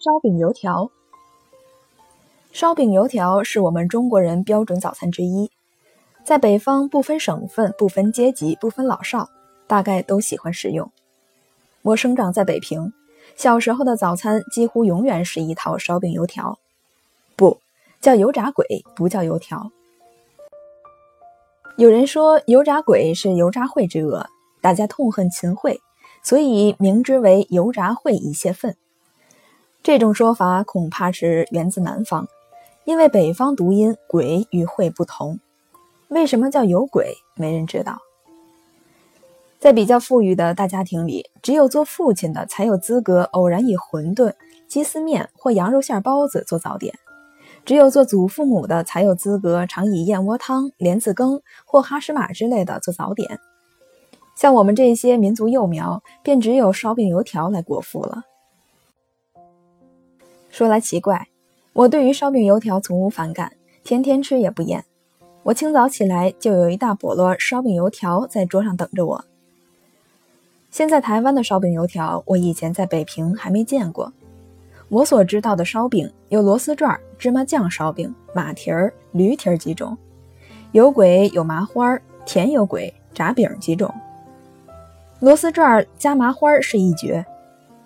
烧饼油条，烧饼油条是我们中国人标准早餐之一，在北方不分省份、不分阶级、不分老少，大概都喜欢食用。我生长在北平，小时候的早餐几乎永远是一套烧饼油条，不叫油炸鬼，不叫油条。有人说油炸鬼是油炸会之恶，大家痛恨秦桧，所以名之为油炸会以泄愤。这种说法恐怕是源自南方，因为北方读音“鬼”与“会”不同。为什么叫有鬼？没人知道。在比较富裕的大家庭里，只有做父亲的才有资格偶然以馄饨、鸡丝面或羊肉馅包子做早点；只有做祖父母的才有资格常以燕窝汤、莲子羹或哈什马之类的做早点。像我们这些民族幼苗，便只有烧饼油条来果腹了。说来奇怪，我对于烧饼油条从无反感，天天吃也不厌。我清早起来就有一大笸箩烧饼油条在桌上等着我。现在台湾的烧饼油条，我以前在北平还没见过。我所知道的烧饼有螺丝转、芝麻酱烧饼、马蹄儿、驴蹄儿几种，有鬼有麻花、甜有鬼、炸饼几种。螺丝转加麻花是一绝，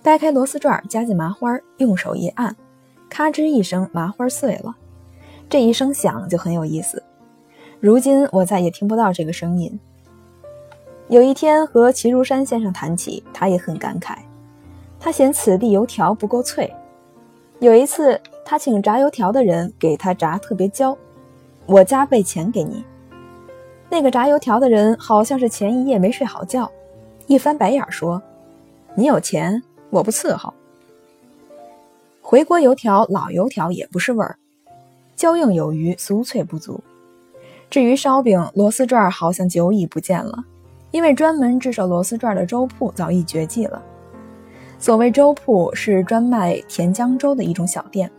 掰开螺丝转加进麻花，用手一按。咔吱一声，麻花碎了。这一声响就很有意思。如今我再也听不到这个声音。有一天和齐如山先生谈起，他也很感慨。他嫌此地油条不够脆。有一次，他请炸油条的人给他炸特别焦，我加倍钱给你。那个炸油条的人好像是前一夜没睡好觉，一翻白眼说：“你有钱，我不伺候。”回锅油条、老油条也不是味儿，焦硬有余，酥脆不足。至于烧饼、螺丝转，好像久已不见了，因为专门制售螺丝转的粥铺早已绝迹了。所谓粥铺，是专卖甜浆粥的一种小店。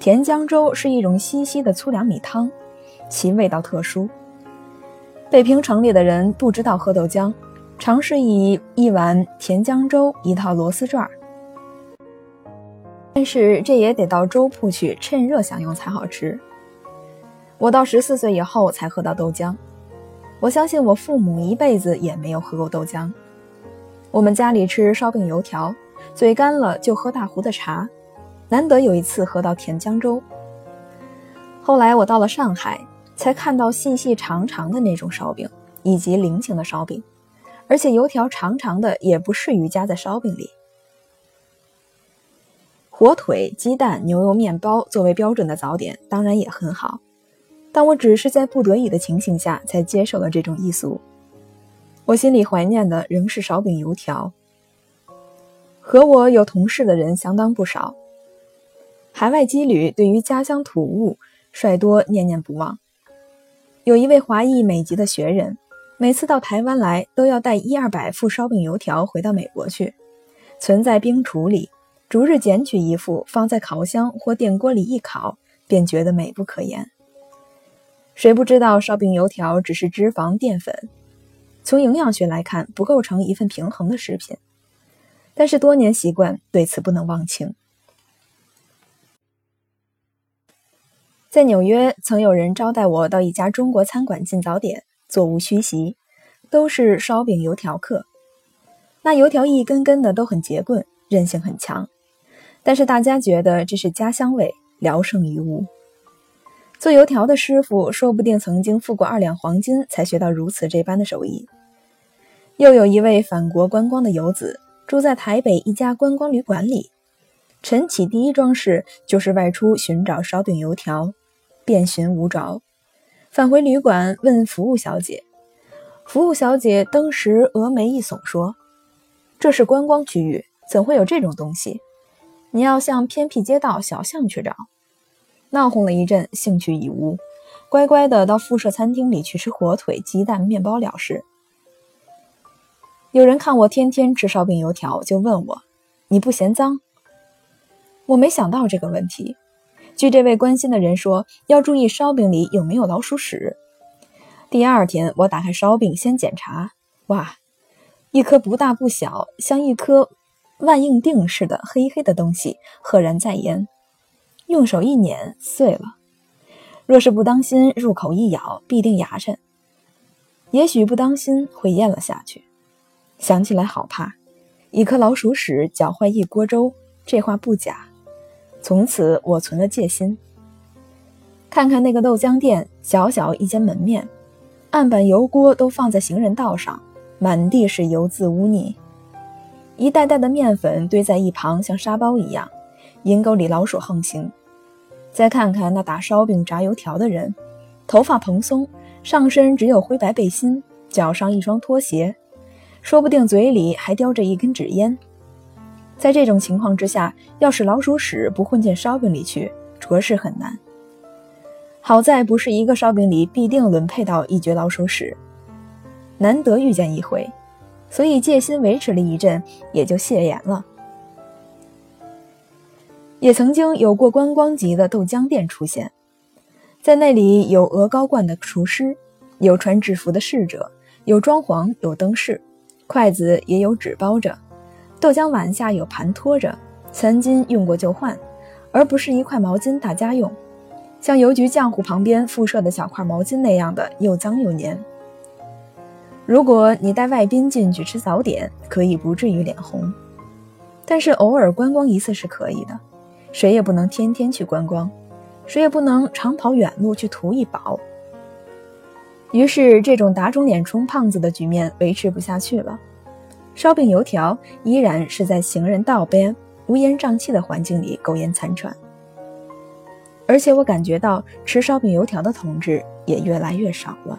甜浆粥是一种稀稀的粗粮米汤，其味道特殊。北平城里的人不知道喝豆浆，常是以一碗甜浆粥，一套螺丝转儿。但是这也得到粥铺去趁热享用才好吃。我到十四岁以后才喝到豆浆，我相信我父母一辈子也没有喝过豆浆。我们家里吃烧饼油条，嘴干了就喝大壶的茶，难得有一次喝到甜浆粥。后来我到了上海，才看到细细长长的那种烧饼，以及菱形的烧饼，而且油条长长的也不适于夹在烧饼里。火腿、鸡蛋、牛油面包作为标准的早点，当然也很好，但我只是在不得已的情形下才接受了这种异俗。我心里怀念的仍是烧饼油条。和我有同事的人相当不少，海外羁旅对于家乡土物率多念念不忘。有一位华裔美籍的学人，每次到台湾来都要带一二百副烧饼油条回到美国去，存在冰橱里。逐日捡取一副，放在烤箱或电锅里一烤，便觉得美不可言。谁不知道烧饼油条只是脂肪淀粉，从营养学来看不构成一份平衡的食品。但是多年习惯，对此不能忘情。在纽约，曾有人招待我到一家中国餐馆进早点，座无虚席，都是烧饼油条客。那油条一根根的都很结棍，韧性很强。但是大家觉得这是家乡味，聊胜于无。做油条的师傅说不定曾经付过二两黄金才学到如此这般的手艺。又有一位返国观光的游子，住在台北一家观光旅馆里，晨起第一桩事就是外出寻找烧饼油条，遍寻无着，返回旅馆问服务小姐，服务小姐登时峨眉一耸说：“这是观光区域，怎会有这种东西？”你要向偏僻街道小巷去找，闹哄了一阵，兴趣已无，乖乖的到附设餐厅里去吃火腿、鸡蛋、面包了事。有人看我天天吃烧饼油条，就问我：“你不嫌脏？”我没想到这个问题。据这位关心的人说，要注意烧饼里有没有老鼠屎。第二天，我打开烧饼先检查，哇，一颗不大不小，像一颗万应锭似的黑黑的东西，赫然在焉。用手一捻，碎了。若是不当心，入口一咬，必定牙碜。也许不当心会咽了下去。想起来好怕，一颗老鼠屎搅坏一锅粥，这话不假。从此我存了戒心。看看那个豆浆店，小小一间门面，案板油锅都放在行人道上，满地是油渍污泥，一袋袋的面粉堆在一旁，像沙包一样，阴沟里老鼠横行。再看看那打烧饼、炸油条的人，头发蓬松，上身只有灰白背心，脚上一双拖鞋，说不定嘴里还叼着一根纸烟。在这种情况之下，要是老鼠屎不混进烧饼里去，着实很难。好在不是一个烧饼里必定轮配到一绝老鼠屎，难得遇见一回，所以戒心维持了一阵，也就谢言了。也曾经有过观光级的豆浆店出现，在那里有额高罐的厨师，有穿制服的侍者，有装潢，有灯饰，筷子也有纸包着。豆浆碗下有盘托着，餐巾用过就换，而不是一块毛巾大家用，像邮局浆糊旁边附设的小块毛巾那样的又脏又黏。如果你带外宾进去吃早点，可以不至于脸红，但是偶尔观光一次是可以的，谁也不能天天去观光，谁也不能长跑远路去图一饱。于是这种打肿脸充胖子的局面维持不下去了。烧饼油条依然是在行人道边乌烟瘴气的环境里苟延残喘，而且我感觉到吃烧饼油条的同志也越来越少了。